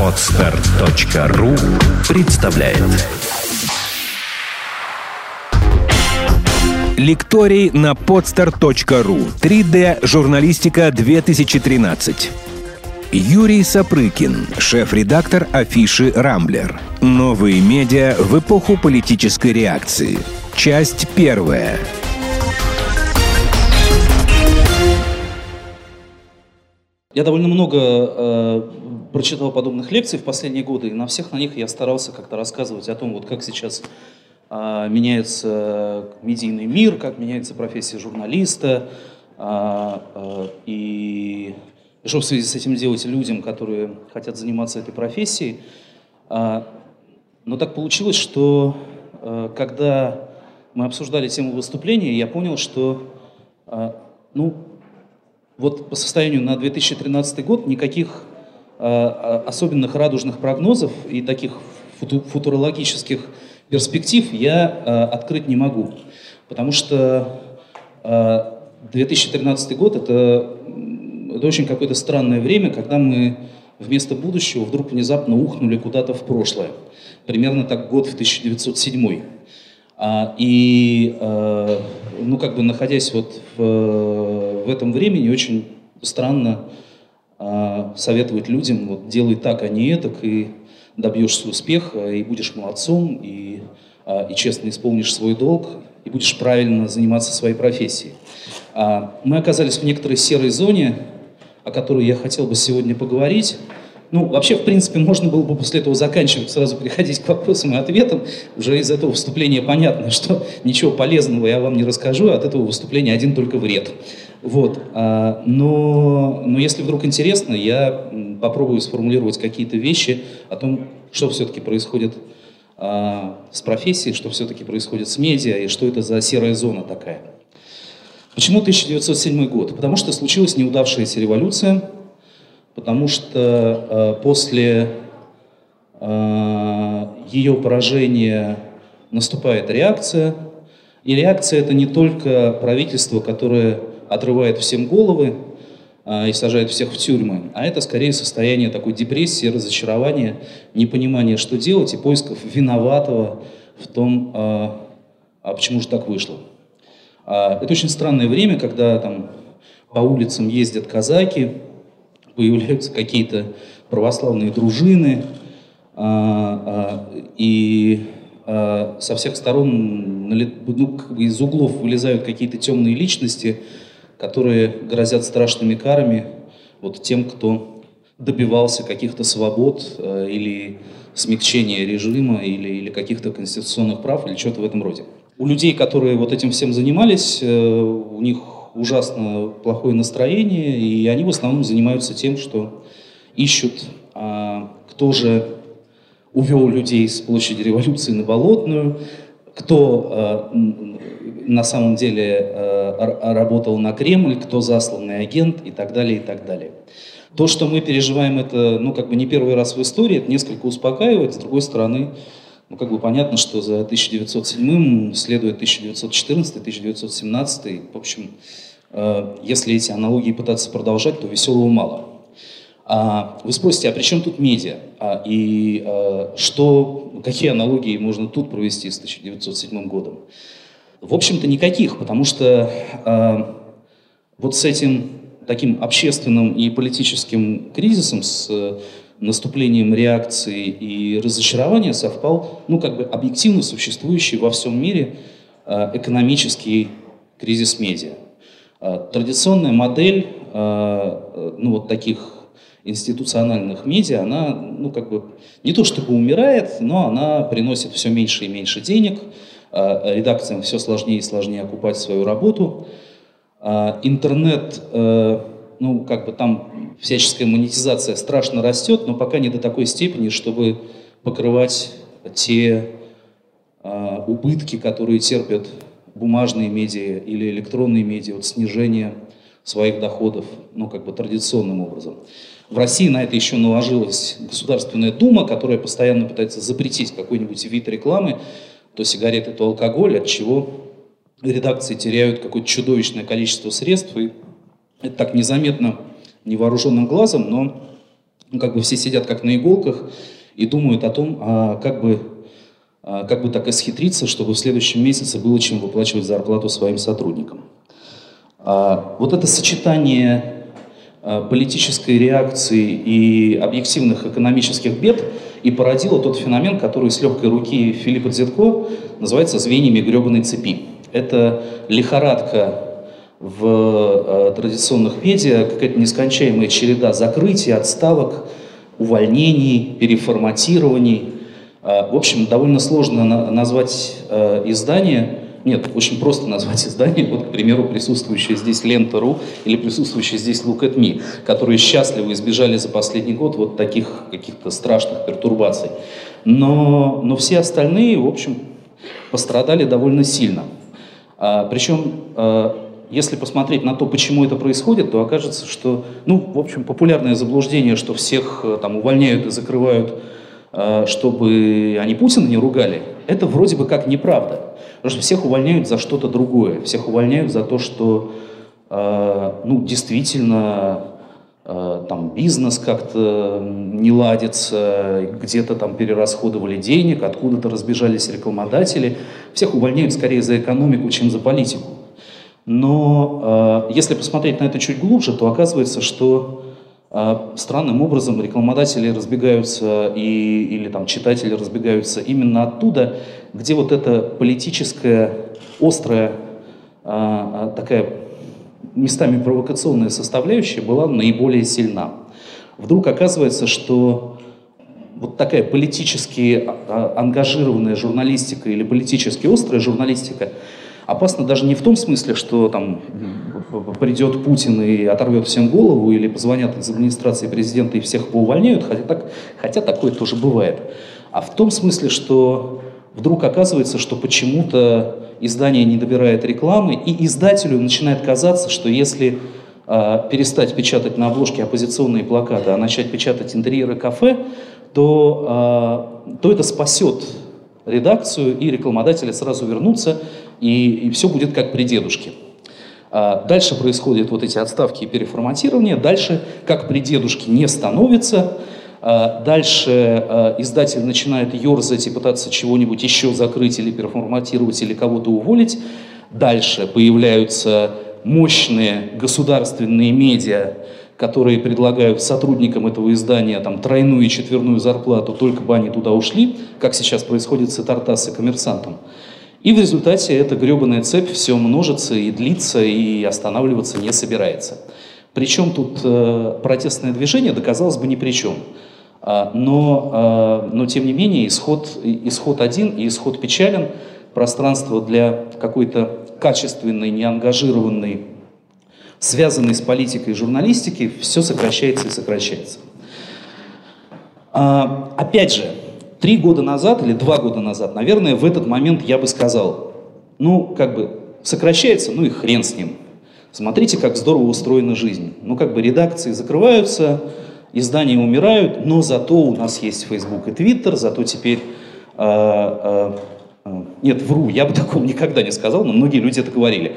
Отстар.ру представляет Лекторий на podstar.ru 3D журналистика 2013 Юрий Сапрыкин, шеф-редактор афиши «Рамблер». Новые медиа в эпоху политической реакции. Часть первая. Я довольно много э, прочитал подобных лекций в последние годы, и на всех на них я старался как-то рассказывать о том, вот как сейчас э, меняется медийный мир, как меняется профессия журналиста, э, э, и что в связи с этим делать людям, которые хотят заниматься этой профессией. Э, но так получилось, что э, когда мы обсуждали тему выступления, я понял, что э, ну, вот по состоянию на 2013 год никаких э, особенных радужных прогнозов и таких футу футурологических перспектив я э, открыть не могу. Потому что э, 2013 год это, это очень какое-то странное время, когда мы вместо будущего вдруг внезапно ухнули куда-то в прошлое. Примерно так год в 1907. А, и, ну, как бы находясь вот в, в этом времени, очень странно э, советовать людям, вот, делай так, а не это, и добьешься успеха, и будешь молодцом, и, э, и честно исполнишь свой долг, и будешь правильно заниматься своей профессией. А, мы оказались в некоторой серой зоне, о которой я хотел бы сегодня поговорить. Ну, вообще, в принципе, можно было бы после этого заканчивать, сразу переходить к вопросам и ответам. Уже из этого выступления понятно, что ничего полезного я вам не расскажу, от этого выступления один только вред. Вот. А, но, но если вдруг интересно, я попробую сформулировать какие-то вещи о том, что все-таки происходит а, с профессией, что все-таки происходит с медиа и что это за серая зона такая. Почему 1907 год? Потому что случилась неудавшаяся революция, потому что э, после ее поражения наступает реакция. И реакция это не только правительство, которое отрывает всем головы э, и сажает всех в тюрьмы, а это скорее состояние такой депрессии, разочарования, непонимания, что делать, и поисков виноватого в том, э, а почему же так вышло. Э, это очень странное время, когда там по улицам ездят казаки, появляются какие-то православные дружины, а, а, и а, со всех сторон ну, из углов вылезают какие-то темные личности, которые грозят страшными карами вот тем, кто добивался каких-то свобод или смягчения режима или, или каких-то конституционных прав или что-то в этом роде. У людей, которые вот этим всем занимались, э, у них ужасно плохое настроение, и они в основном занимаются тем, что ищут, а, кто же увел людей с площади революции на Болотную, кто а, на самом деле а, работал на Кремль, кто засланный агент и так далее, и так далее. То, что мы переживаем, это, ну, как бы не первый раз в истории, это несколько успокаивает. С другой стороны, ну, как бы понятно, что за 1907 следует 1914, 1917, в общем, Э, если эти аналогии пытаться продолжать, то веселого мало. А вы спросите, а при чем тут медиа? А, и а, что, какие аналогии можно тут провести с 1907 годом? В общем-то, никаких, потому что а, вот с этим таким общественным и политическим кризисом, с наступлением реакции и разочарования совпал, ну, как бы объективно существующий во всем мире экономический кризис медиа. А, традиционная модель а, ну, вот таких институциональных медиа, она ну, как бы не то чтобы умирает, но она приносит все меньше и меньше денег, редакциям все сложнее и сложнее окупать свою работу. Интернет, ну как бы там всяческая монетизация страшно растет, но пока не до такой степени, чтобы покрывать те убытки, которые терпят бумажные медиа или электронные медиа от снижения своих доходов, ну, как бы традиционным образом. В России на это еще наложилась Государственная Дума, которая постоянно пытается запретить какой-нибудь вид рекламы, то сигареты, то алкоголь, от чего редакции теряют какое-то чудовищное количество средств. И это так незаметно невооруженным глазом, но ну, как бы все сидят как на иголках и думают о том, а как бы, а как бы так исхитриться, чтобы в следующем месяце было чем выплачивать зарплату своим сотрудникам. А, вот это сочетание а, политической реакции и объективных экономических бед и породило тот феномен, который с легкой руки Филиппа Дзетко называется звеньями гребаной цепи. Это лихорадка в э, традиционных медиа, какая-то нескончаемая череда закрытий, отставок, увольнений, переформатирований. Э, в общем, довольно сложно на- назвать э, издание, нет, очень просто назвать издание, вот, к примеру, присутствующее здесь Лента.ру или присутствующее здесь Look at Me, которые счастливо избежали за последний год вот таких каких-то страшных пертурбаций. Но, но все остальные, в общем, пострадали довольно сильно. А, причем а, если посмотреть на то, почему это происходит, то окажется, что, ну, в общем, популярное заблуждение, что всех э, там увольняют и закрывают, э, чтобы они Путина не ругали, это вроде бы как неправда. Потому что всех увольняют за что-то другое. Всех увольняют за то, что, э, ну, действительно, там бизнес как-то не ладится, где-то там перерасходовали денег, откуда-то разбежались рекламодатели. Всех увольняют скорее за экономику, чем за политику. Но э, если посмотреть на это чуть глубже, то оказывается, что э, странным образом рекламодатели разбегаются и, или там читатели разбегаются именно оттуда, где вот эта политическая, острая, э, такая местами провокационная составляющая была наиболее сильна. Вдруг оказывается, что вот такая политически ангажированная журналистика или политически острая журналистика – Опасно даже не в том смысле, что там придет Путин и оторвет всем голову, или позвонят из администрации президента и всех поувольняют, хотя, так, хотя такое тоже бывает. А в том смысле, что вдруг оказывается, что почему-то издание не добирает рекламы, и издателю начинает казаться, что если э, перестать печатать на обложке оппозиционные плакаты, а начать печатать интерьеры кафе, то, э, то это спасет редакцию, и рекламодатели сразу вернутся и, и все будет как при дедушке. А дальше происходят вот эти отставки и переформатирования, дальше, как при дедушке, не становится, а дальше а, издатель начинает ерзать и пытаться чего-нибудь еще закрыть или переформатировать, или кого-то уволить, дальше появляются мощные государственные медиа, которые предлагают сотрудникам этого издания там, тройную и четверную зарплату, только бы они туда ушли, как сейчас происходит с Тартас и коммерсантом. И в результате эта гребаная цепь все множится и длится, и останавливаться не собирается. Причем тут э, протестное движение, да, казалось бы, ни при чем. А, но, а, но тем не менее, исход, исход один и исход печален. Пространство для какой-то качественной, неангажированной, связанной с политикой журналистики, все сокращается и сокращается. А, опять же, три года назад или два года назад, наверное, в этот момент я бы сказал, ну, как бы, сокращается, ну и хрен с ним. Смотрите, как здорово устроена жизнь. Ну, как бы редакции закрываются, издания умирают, но зато у нас есть Facebook и Twitter, зато теперь... Э, э, нет, вру, я бы такого никогда не сказал, но многие люди это говорили.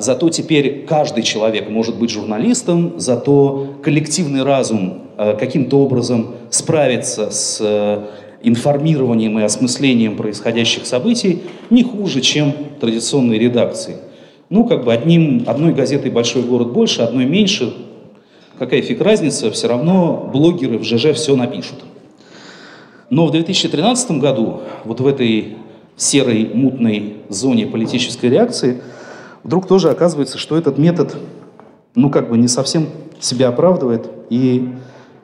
Зато теперь каждый человек может быть журналистом, зато коллективный разум каким-то образом справится с информированием и осмыслением происходящих событий не хуже, чем традиционные редакции. Ну, как бы одним, одной газетой «Большой город» больше, одной меньше. Какая фиг разница, все равно блогеры в ЖЖ все напишут. Но в 2013 году, вот в этой серой, мутной зоне политической реакции, вдруг тоже оказывается, что этот метод, ну, как бы не совсем себя оправдывает и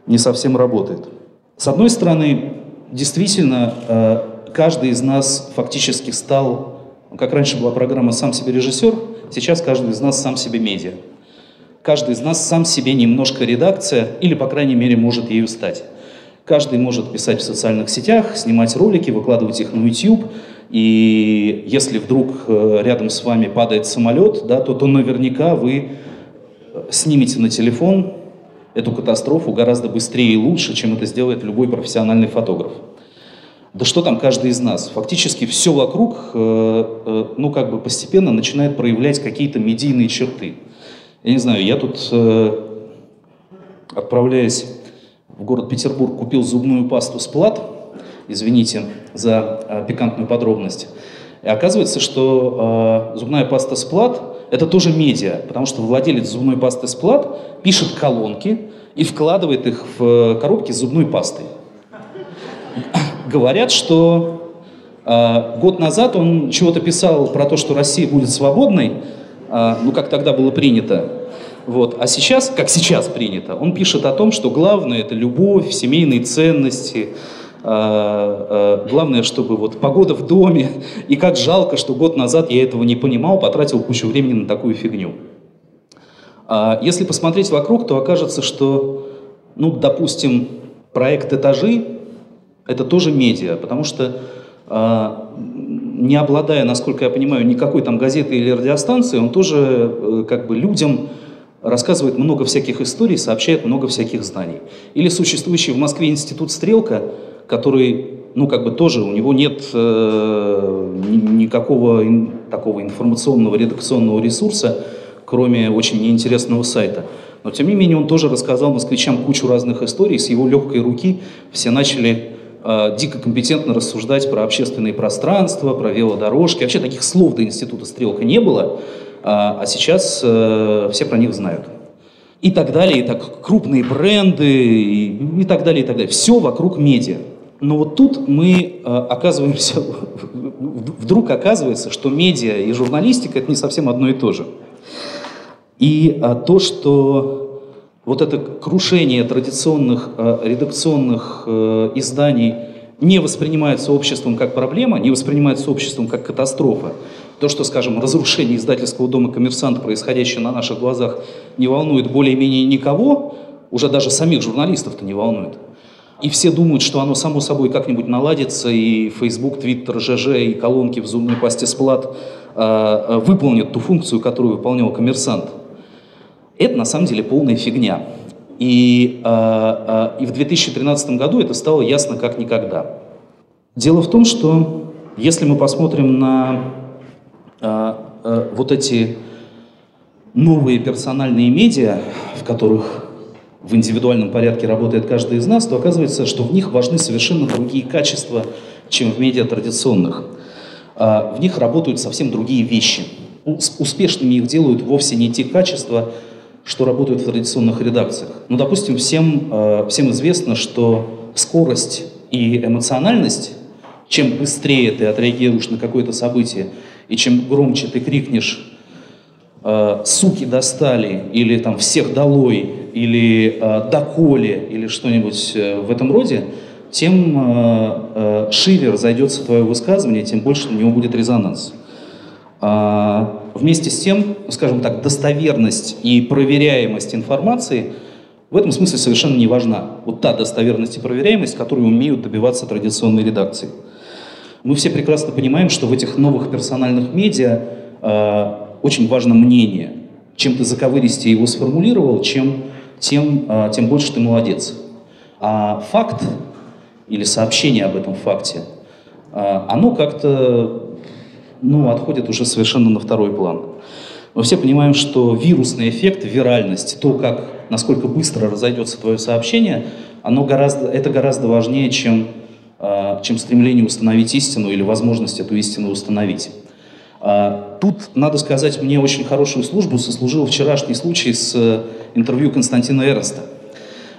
не совсем работает. С одной стороны, действительно, э, каждый из нас фактически стал, как раньше была программа «Сам себе режиссер», сейчас каждый из нас сам себе медиа. Каждый из нас сам себе немножко редакция, или, по крайней мере, может ею стать. Каждый может писать в социальных сетях, снимать ролики, выкладывать их на YouTube. И если вдруг э, рядом с вами падает самолет, да, то, то наверняка вы снимете на телефон эту катастрофу гораздо быстрее и лучше, чем это сделает любой профессиональный фотограф. Да что там каждый из нас? Фактически все вокруг, э, э, ну как бы постепенно начинает проявлять какие-то медийные черты. Я не знаю, я тут, э, отправляясь в город Петербург, купил зубную пасту «Сплат», извините за пикантную подробность, и оказывается, что зубная паста «Сплат» — это тоже медиа, потому что владелец зубной пасты «Сплат» пишет колонки и вкладывает их в коробки с зубной пастой. Говорят, что э, год назад он чего-то писал про то, что Россия будет свободной, э, ну, как тогда было принято, вот. А сейчас, как сейчас принято, он пишет о том, что главное это любовь, семейные ценности, главное, чтобы вот погода в доме, и как жалко, что год назад я этого не понимал, потратил кучу времени на такую фигню. А если посмотреть вокруг, то окажется, что, ну, допустим, проект «Этажи» — это тоже медиа, потому что не обладая, насколько я понимаю, никакой там газеты или радиостанции, он тоже э, как бы людям рассказывает много всяких историй, сообщает много всяких знаний. Или существующий в Москве институт «Стрелка», который, ну, как бы тоже, у него нет э, никакого ин, такого информационного редакционного ресурса, кроме очень неинтересного сайта. Но, тем не менее, он тоже рассказал москвичам кучу разных историй, с его легкой руки все начали э, дико компетентно рассуждать про общественные пространства, про велодорожки. Вообще таких слов до института «Стрелка» не было, а, а сейчас э, все про них знают. И так далее, и так крупные бренды, и, и так далее, и так далее. Все вокруг медиа. Но вот тут мы э, оказываемся, вдруг оказывается, что медиа и журналистика это не совсем одно и то же. И а, то, что вот это крушение традиционных э, редакционных изданий не воспринимается обществом как проблема, не воспринимается обществом как катастрофа, то, что, скажем, разрушение издательского дома «Коммерсант», происходящее на наших глазах, не волнует более-менее никого, уже даже самих журналистов-то не волнует. И все думают, что оно само собой как-нибудь наладится, и Facebook, Twitter, ЖЖ, и колонки в зубной пасте сплат э, выполнят ту функцию, которую выполнял коммерсант. Это на самом деле полная фигня. И, э, э, и в 2013 году это стало ясно как никогда. Дело в том, что если мы посмотрим на а, а, вот эти новые персональные медиа, в которых в индивидуальном порядке работает каждый из нас, то оказывается, что в них важны совершенно другие качества, чем в медиа традиционных. А, в них работают совсем другие вещи. Успешными их делают вовсе не те качества, что работают в традиционных редакциях. Ну, допустим, всем, всем известно, что скорость и эмоциональность, чем быстрее ты отреагируешь на какое-то событие, и чем громче ты крикнешь э, «суки достали» или там «всех долой» или э, «доколе» или что-нибудь э, в этом роде, тем э, э, шире разойдется твое высказывание, тем больше у него будет резонанс. А, вместе с тем, скажем так, достоверность и проверяемость информации в этом смысле совершенно не важна. Вот та достоверность и проверяемость, которую умеют добиваться традиционные редакции. Мы все прекрасно понимаем, что в этих новых персональных медиа э, очень важно мнение. Чем ты заковыристее его сформулировал, чем, тем, э, тем больше ты молодец. А факт или сообщение об этом факте, э, оно как-то ну, отходит уже совершенно на второй план. Мы все понимаем, что вирусный эффект, виральность, то, как, насколько быстро разойдется твое сообщение, оно гораздо, это гораздо важнее, чем а, чем стремление установить истину или возможность эту истину установить. А, тут, надо сказать, мне очень хорошую службу сослужил вчерашний случай с э, интервью Константина Эроста.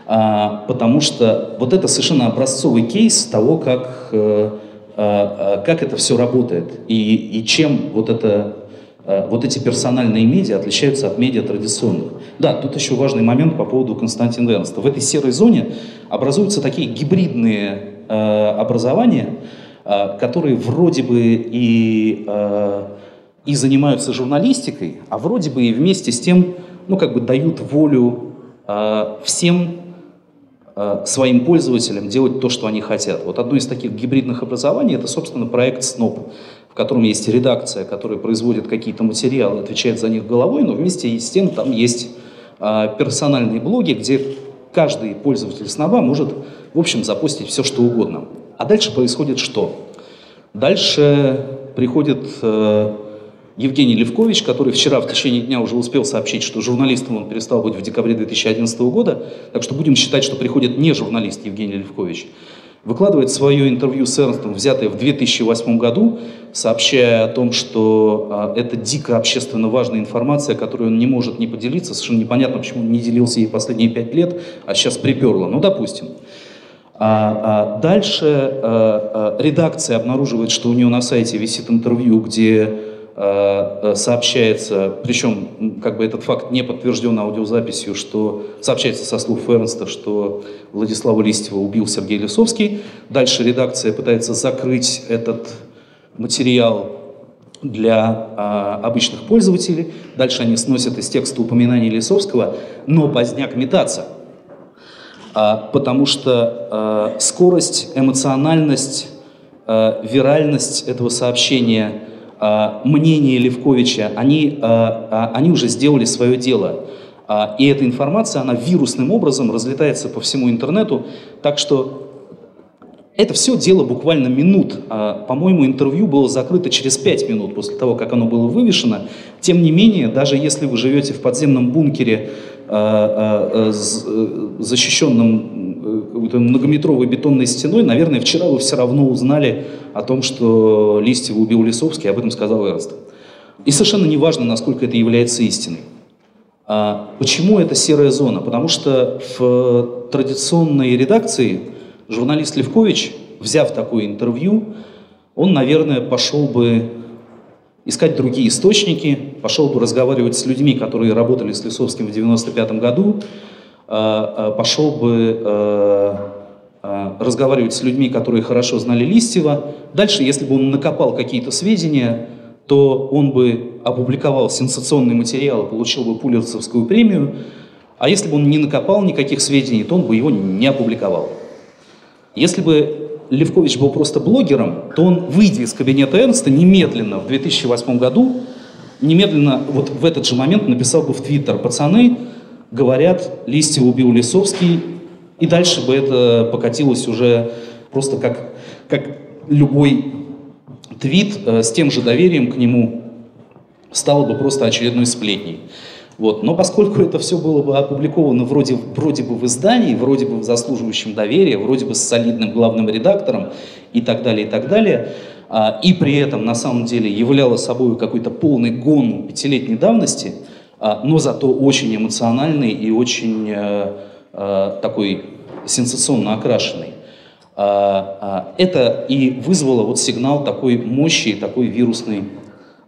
А, потому что вот это совершенно образцовый кейс того, как, э, как это все работает и, и чем вот, это, э, вот эти персональные медиа отличаются от медиа традиционных. Да, тут еще важный момент по поводу Константина Эрнста. В этой серой зоне образуются такие гибридные образования, которые вроде бы и, и занимаются журналистикой, а вроде бы и вместе с тем, ну, как бы дают волю всем своим пользователям делать то, что они хотят. Вот одно из таких гибридных образований – это, собственно, проект СНОП, в котором есть редакция, которая производит какие-то материалы, отвечает за них головой, но вместе с тем там есть персональные блоги, где каждый пользователь СНОБа может в общем, запустить все, что угодно. А дальше происходит что? Дальше приходит э, Евгений Левкович, который вчера в течение дня уже успел сообщить, что журналистом он перестал быть в декабре 2011 года, так что будем считать, что приходит не журналист Евгений Левкович, выкладывает свое интервью с Эрнстом, взятое в 2008 году, сообщая о том, что а, это дико общественно важная информация, которую он не может не поделиться. Совершенно непонятно, почему он не делился ей последние пять лет, а сейчас приперло. Ну, допустим. А, а дальше а, а, редакция обнаруживает, что у нее на сайте висит интервью, где сообщается, причем как бы этот факт не подтвержден аудиозаписью, что сообщается со слов Эрнста, что Владислава Листьева убил Сергей Лисовский. Дальше редакция пытается закрыть этот материал для а, обычных пользователей. Дальше они сносят из текста упоминания Лисовского, но поздняк метаться – а, потому что а, скорость, эмоциональность, а, виральность этого сообщения, мнение Левковича, они, они уже сделали свое дело. И эта информация, она вирусным образом разлетается по всему интернету, так что это все дело буквально минут. По-моему, интервью было закрыто через пять минут после того, как оно было вывешено. Тем не менее, даже если вы живете в подземном бункере Э, защищенным многометровой бетонной стеной, наверное, вчера вы все равно узнали о том, что Листьев убил Лисовский, об этом сказал Эрнст. И совершенно не важно, насколько это является истиной. А почему это серая зона? Потому что в традиционной редакции журналист Левкович, взяв такое интервью, он, наверное, пошел бы искать другие источники, пошел бы разговаривать с людьми, которые работали с Лисовским в 95 году, пошел бы а, разговаривать с людьми, которые хорошо знали Листьева. Дальше, если бы он накопал какие-то сведения, то он бы опубликовал сенсационный материал получил бы Пулерцевскую премию. А если бы он не накопал никаких сведений, то он бы его не опубликовал. Если бы Левкович был просто блогером, то он, выйдя из кабинета Эрнста, немедленно в 2008 году, немедленно вот в этот же момент написал бы в Твиттер, пацаны, говорят, Листьев убил Лисовский, и дальше бы это покатилось уже просто как, как любой твит э, с тем же доверием к нему стало бы просто очередной сплетней. Вот. Но поскольку это все было бы опубликовано вроде, вроде бы в издании, вроде бы в заслуживающем доверия, вроде бы с солидным главным редактором и так далее, и так далее, а, и при этом на самом деле являло собой какой-то полный гон пятилетней давности, но зато очень эмоциональный и очень а, а, такой сенсационно окрашенный. А, а, это и вызвало вот сигнал такой мощи, такой вирусный,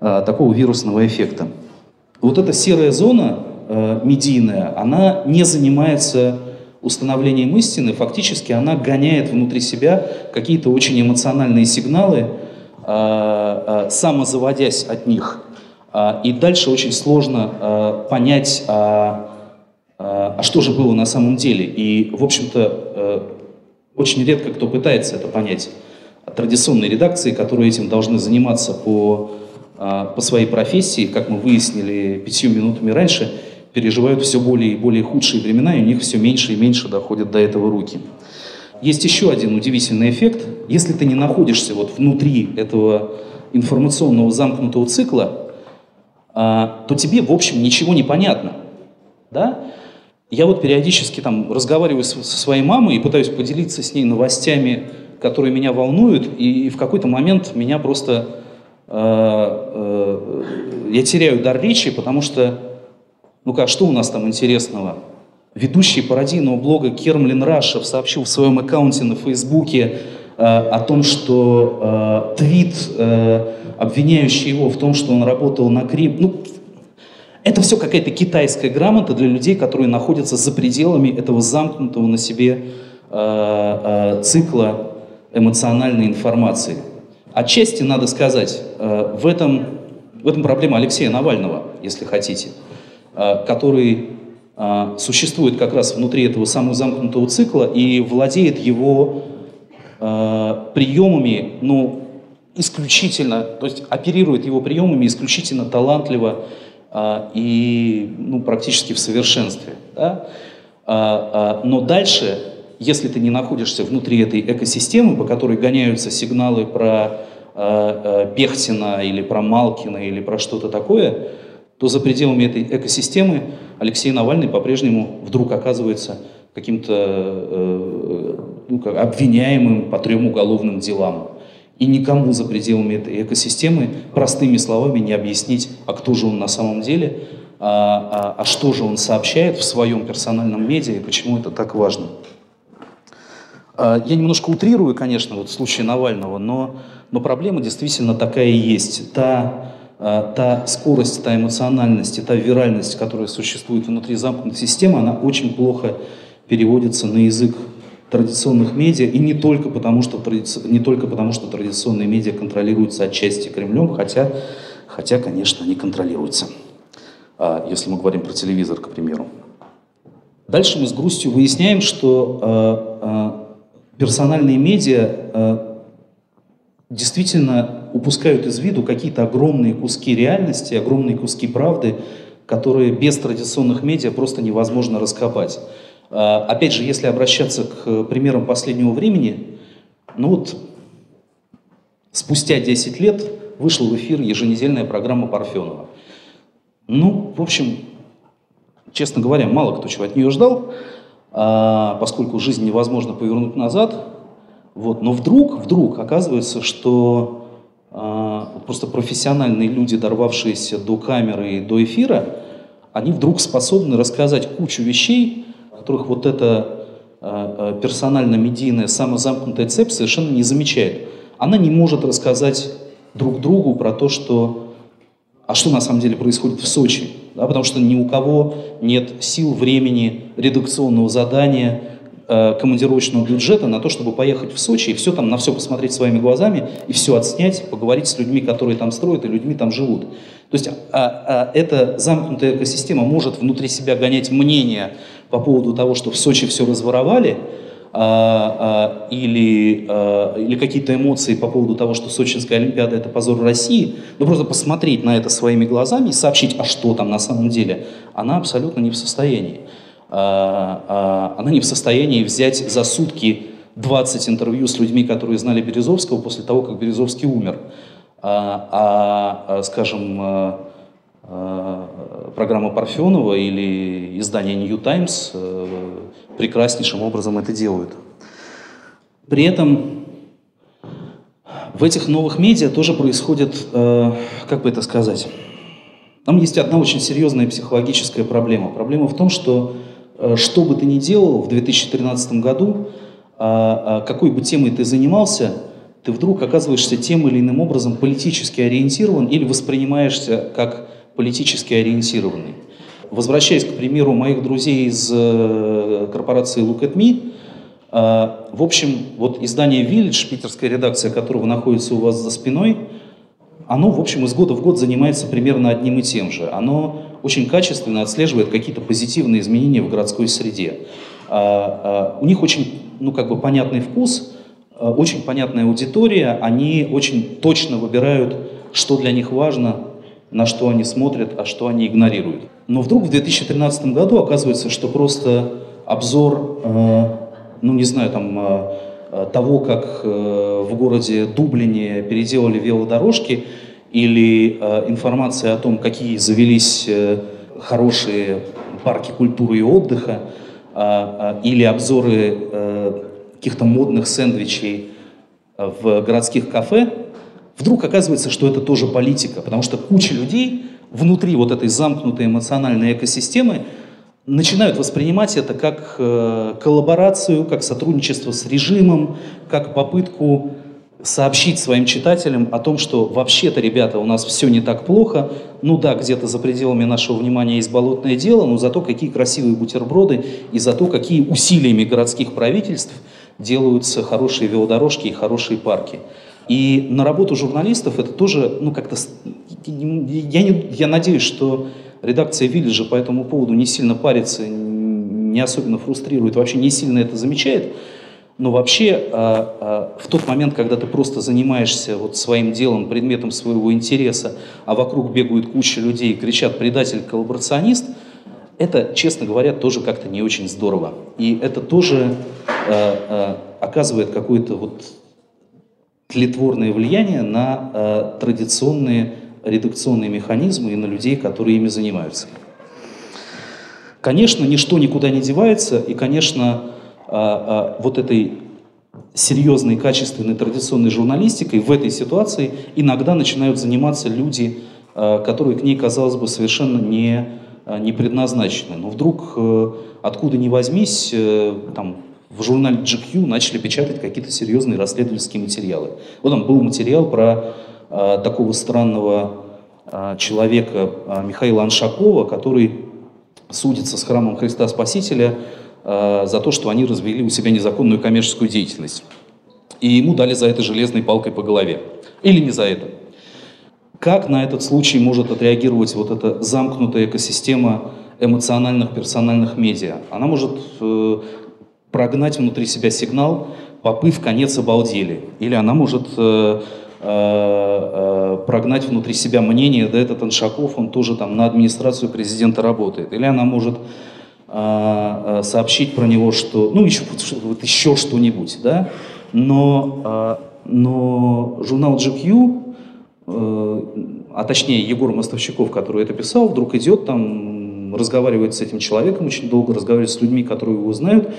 а, такого вирусного эффекта. Вот эта серая зона э, медийная, она не занимается установлением истины, фактически она гоняет внутри себя какие-то очень эмоциональные сигналы, э, э, самозаводясь от них. Э, и дальше очень сложно э, понять, а, а, а что же было на самом деле. И, в общем-то, э, очень редко кто пытается это понять. Традиционные редакции, которые этим должны заниматься по а, по своей профессии, как мы выяснили пятью минутами раньше, переживают все более и более худшие времена, и у них все меньше и меньше доходят до этого руки. Есть еще один удивительный эффект. Если ты не находишься вот внутри этого информационного замкнутого цикла, а, то тебе, в общем, ничего не понятно. Да? Я вот периодически там разговариваю со своей мамой и пытаюсь поделиться с ней новостями, которые меня волнуют, и в какой-то момент меня просто Э, э, я теряю дар речи, потому что, ну как, что у нас там интересного? Ведущий пародийного блога Кермлин Рашев сообщил в своем аккаунте на Фейсбуке о том, что твит, обвиняющий его в том, что он работал на Крим, ну, это все какая-то китайская грамота для людей, которые находятся за пределами этого замкнутого на себе э, э, цикла эмоциональной информации. Отчасти, надо сказать, э, в этом, в этом проблема Алексея Навального, если хотите, э, который э, существует как раз внутри этого самого замкнутого цикла и владеет его приемами, ну, исключительно, то есть оперирует его приемами исключительно талантливо и ну, практически в совершенстве. Да? Но дальше если ты не находишься внутри этой экосистемы, по которой гоняются сигналы про Пехтина или про Малкина или про что-то такое, то за пределами этой экосистемы Алексей Навальный по-прежнему вдруг оказывается каким-то э, ну, как, обвиняемым по трем уголовным делам. И никому за пределами этой экосистемы простыми словами не объяснить, а кто же он на самом деле, а, а, а что же он сообщает в своем персональном медиа и почему это так важно. А, я немножко утрирую, конечно, вот в случае Навального, но, но проблема действительно такая и есть. Та, а, та скорость, та эмоциональность, та виральность, которая существует внутри замкнутой системы, она очень плохо переводится на язык традиционных медиа, и не только потому, что, не только потому, что традиционные медиа контролируются отчасти Кремлем, хотя, хотя конечно, они контролируются, а, если мы говорим про телевизор, к примеру. Дальше мы с грустью выясняем, что персональные медиа действительно упускают из виду какие-то огромные куски реальности, огромные куски правды, которые без традиционных медиа просто невозможно раскопать. А, опять же, если обращаться к примерам последнего времени, ну вот спустя 10 лет вышла в эфир еженедельная программа Парфенова. Ну, в общем, честно говоря, мало кто чего от нее ждал, а, поскольку жизнь невозможно повернуть назад. Вот. Но вдруг, вдруг оказывается, что а, просто профессиональные люди, дорвавшиеся до камеры и до эфира, они вдруг способны рассказать кучу вещей, которых вот эта э, персонально-медийная самозамкнутая цепь совершенно не замечает. Она не может рассказать друг другу про то, что, а что на самом деле происходит в Сочи. Да, потому что ни у кого нет сил, времени, редакционного задания, э, командировочного бюджета на то, чтобы поехать в Сочи и все там, на все посмотреть своими глазами и все отснять, поговорить с людьми, которые там строят и людьми там живут. То есть а, а, эта замкнутая экосистема может внутри себя гонять мнение по поводу того, что в Сочи все разворовали, а, а, или, а, или какие-то эмоции по поводу того, что Сочинская Олимпиада – это позор России, но просто посмотреть на это своими глазами и сообщить, а что там на самом деле, она абсолютно не в состоянии. Она не в состоянии взять за сутки 20 интервью с людьми, которые знали Березовского после того, как Березовский умер. А, скажем, программа Парфенова или издание New Times э, прекраснейшим образом это делают. При этом в этих новых медиа тоже происходит, э, как бы это сказать, там есть одна очень серьезная психологическая проблема. Проблема в том, что э, что бы ты ни делал в 2013 году, а, а, какой бы темой ты занимался, ты вдруг оказываешься тем или иным образом политически ориентирован или воспринимаешься как политически ориентированный. Возвращаясь к примеру моих друзей из э, корпорации Look at Me, э, в общем, вот издание Village, питерская редакция которого находится у вас за спиной, оно, в общем, из года в год занимается примерно одним и тем же. Оно очень качественно отслеживает какие-то позитивные изменения в городской среде. А, а, у них очень, ну, как бы понятный вкус, э, очень понятная аудитория, они очень точно выбирают, что для них важно, на что они смотрят, а что они игнорируют. Но вдруг в 2013 году оказывается, что просто обзор, э, ну не знаю, там э, э того, как э, в городе Дублине переделали велодорожки, или э, информация о том, какие завелись э, хорошие парки культуры и отдыха, э, э, или обзоры э, каких-то модных сэндвичей в городских кафе, вдруг оказывается, что это тоже политика, потому что куча людей внутри вот этой замкнутой эмоциональной экосистемы начинают воспринимать это как э, коллаборацию, как сотрудничество с режимом, как попытку сообщить своим читателям о том, что вообще-то, ребята, у нас все не так плохо, ну да, где-то за пределами нашего внимания есть болотное дело, но зато какие красивые бутерброды и зато какие усилиями городских правительств делаются хорошие велодорожки и хорошие парки. И на работу журналистов это тоже, ну, как-то... Я, не, я надеюсь, что редакция Виллиджа по этому поводу не сильно парится, не особенно фрустрирует, вообще не сильно это замечает. Но вообще а, а, в тот момент, когда ты просто занимаешься вот своим делом, предметом своего интереса, а вокруг бегают куча людей и кричат «предатель, коллаборационист», это, честно говоря, тоже как-то не очень здорово. И это тоже а, оказывает какое-то вот тлетворное влияние на э, традиционные редакционные механизмы и на людей, которые ими занимаются. Конечно, ничто никуда не девается, и, конечно, э, э, вот этой серьезной, качественной, традиционной журналистикой в этой ситуации иногда начинают заниматься люди, э, которые к ней, казалось бы, совершенно не, э, не предназначены. Но вдруг, э, откуда ни возьмись, там, в журнале GQ начали печатать какие-то серьезные расследовательские материалы. Вот там был материал про э, такого странного э, человека э, Михаила Аншакова, который судится с храмом Христа Спасителя э, за то, что они развели у себя незаконную коммерческую деятельность. И ему дали за это железной палкой по голове. Или не за это. Как на этот случай может отреагировать вот эта замкнутая экосистема эмоциональных персональных медиа? Она может э, прогнать внутри себя сигнал «попы в конец обалдели». Или она может э, э, э, прогнать внутри себя мнение, да этот Аншаков, он тоже там на администрацию президента работает. Или она может сообщить про него, что, ну, еще, вот еще что-нибудь, да, но, но журнал GQ, э, а точнее Егор Мостовщиков, который это писал, вдруг идет там, разговаривает с этим человеком очень долго, разговаривает с людьми, которые его знают,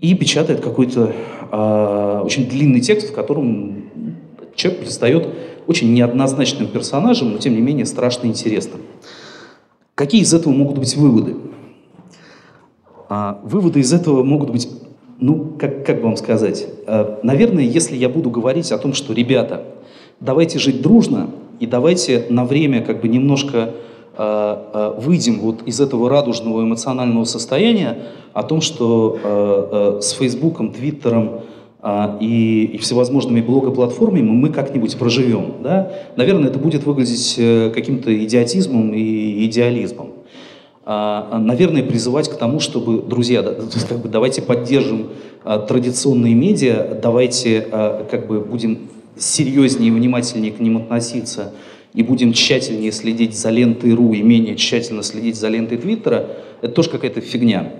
и печатает какой-то э, очень длинный текст, в котором человек предстает очень неоднозначным персонажем, но тем не менее страшно интересным. Какие из этого могут быть выводы? А, выводы из этого могут быть, ну, как, как бы вам сказать, а, наверное, если я буду говорить о том, что, ребята, давайте жить дружно и давайте на время как бы немножко выйдем вот из этого радужного эмоционального состояния о том, что э, с Фейсбуком, Твиттером и, всевозможными блогоплатформами мы как-нибудь проживем. Да? Наверное, это будет выглядеть каким-то идиотизмом и идеализмом. Наверное, призывать к тому, чтобы, друзья, как бы давайте поддержим традиционные медиа, давайте как бы будем серьезнее и внимательнее к ним относиться – и будем тщательнее следить за лентой РУ и менее тщательно следить за лентой Твиттера, это тоже какая-то фигня.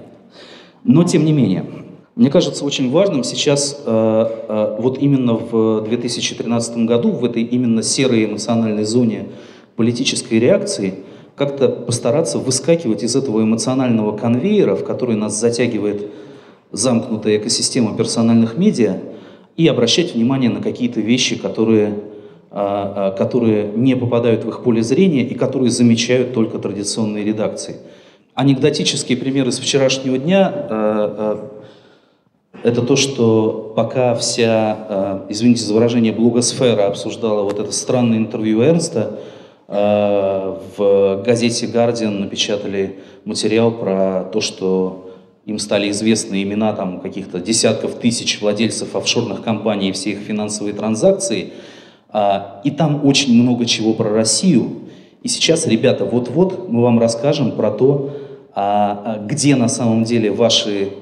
Но тем не менее, мне кажется очень важным сейчас э, э, вот именно в 2013 году, в этой именно серой эмоциональной зоне политической реакции, как-то постараться выскакивать из этого эмоционального конвейера, в который нас затягивает замкнутая экосистема персональных медиа, и обращать внимание на какие-то вещи, которые которые не попадают в их поле зрения и которые замечают только традиционные редакции. Анекдотический пример из вчерашнего дня а, это то, что пока вся, извините за выражение, блогосфера обсуждала вот это странное интервью Эрнста, в газете «Гардиан» напечатали материал про то, что им стали известны имена там каких-то десятков тысяч владельцев офшорных компаний и все их финансовые транзакции – а, и там очень много чего про Россию. И сейчас, ребята, вот-вот мы вам расскажем про то, а, а, где на самом деле ваши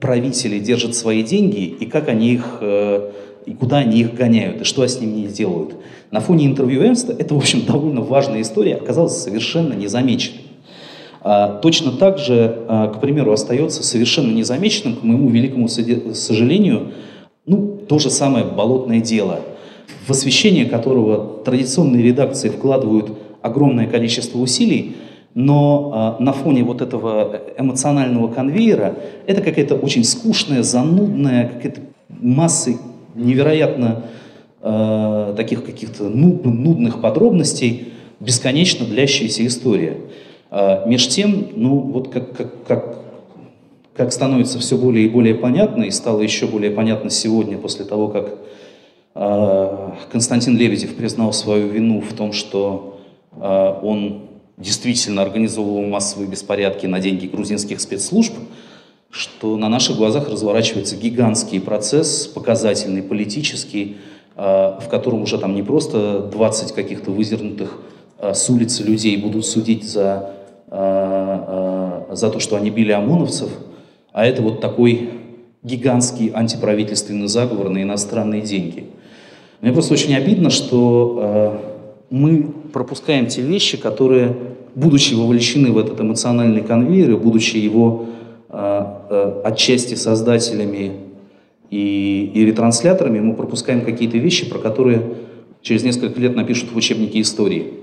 правители держат свои деньги и как они их э, и куда они их гоняют, и что с ними делают. На фоне интервью Эрнста это, в общем, довольно важная история оказалась совершенно незамеченной. точно так же, к примеру, остается совершенно незамеченным, к моему великому сожалению, то же самое болотное дело, в освещение которого традиционные редакции вкладывают огромное количество усилий, но э, на фоне вот этого эмоционального конвейера это какая-то очень скучная, занудная, какая-то масса невероятно э, таких каких-то нуд, нудных подробностей, бесконечно длящаяся история. Э, меж тем, ну вот как, как, как как становится все более и более понятно, и стало еще более понятно сегодня, после того, как э, Константин Лебедев признал свою вину в том, что э, он действительно организовывал массовые беспорядки на деньги грузинских спецслужб, что на наших глазах разворачивается гигантский процесс, показательный, политический, э, в котором уже там не просто 20 каких-то вызернутых с улицы людей будут судить за, за то, что они били ОМОНовцев – а это вот такой гигантский антиправительственный заговор на иностранные деньги. Мне просто очень обидно, что э, мы пропускаем те вещи, которые, будучи вовлечены в этот эмоциональный конвейер, и будучи его э, э, отчасти создателями и, и ретрансляторами мы пропускаем какие-то вещи, про которые через несколько лет напишут в учебнике истории.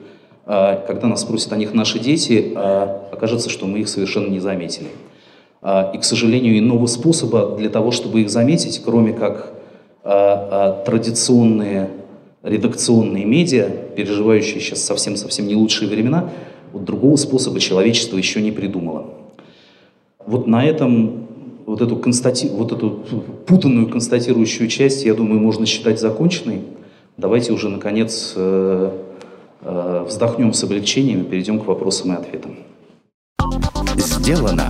А, когда нас спросят о них наши дети, а, окажется, что мы их совершенно не заметили. А, и, к сожалению, иного способа для того, чтобы их заметить, кроме как традиционные редакционные медиа, переживающие сейчас совсем-совсем не лучшие времена, вот другого способа человечество еще не придумало. Вот на этом вот эту, констати... вот эту путанную констатирующую часть, я думаю, можно считать законченной. Давайте уже, наконец, э, э, вздохнем с облегчением и перейдем к вопросам и ответам. Сделано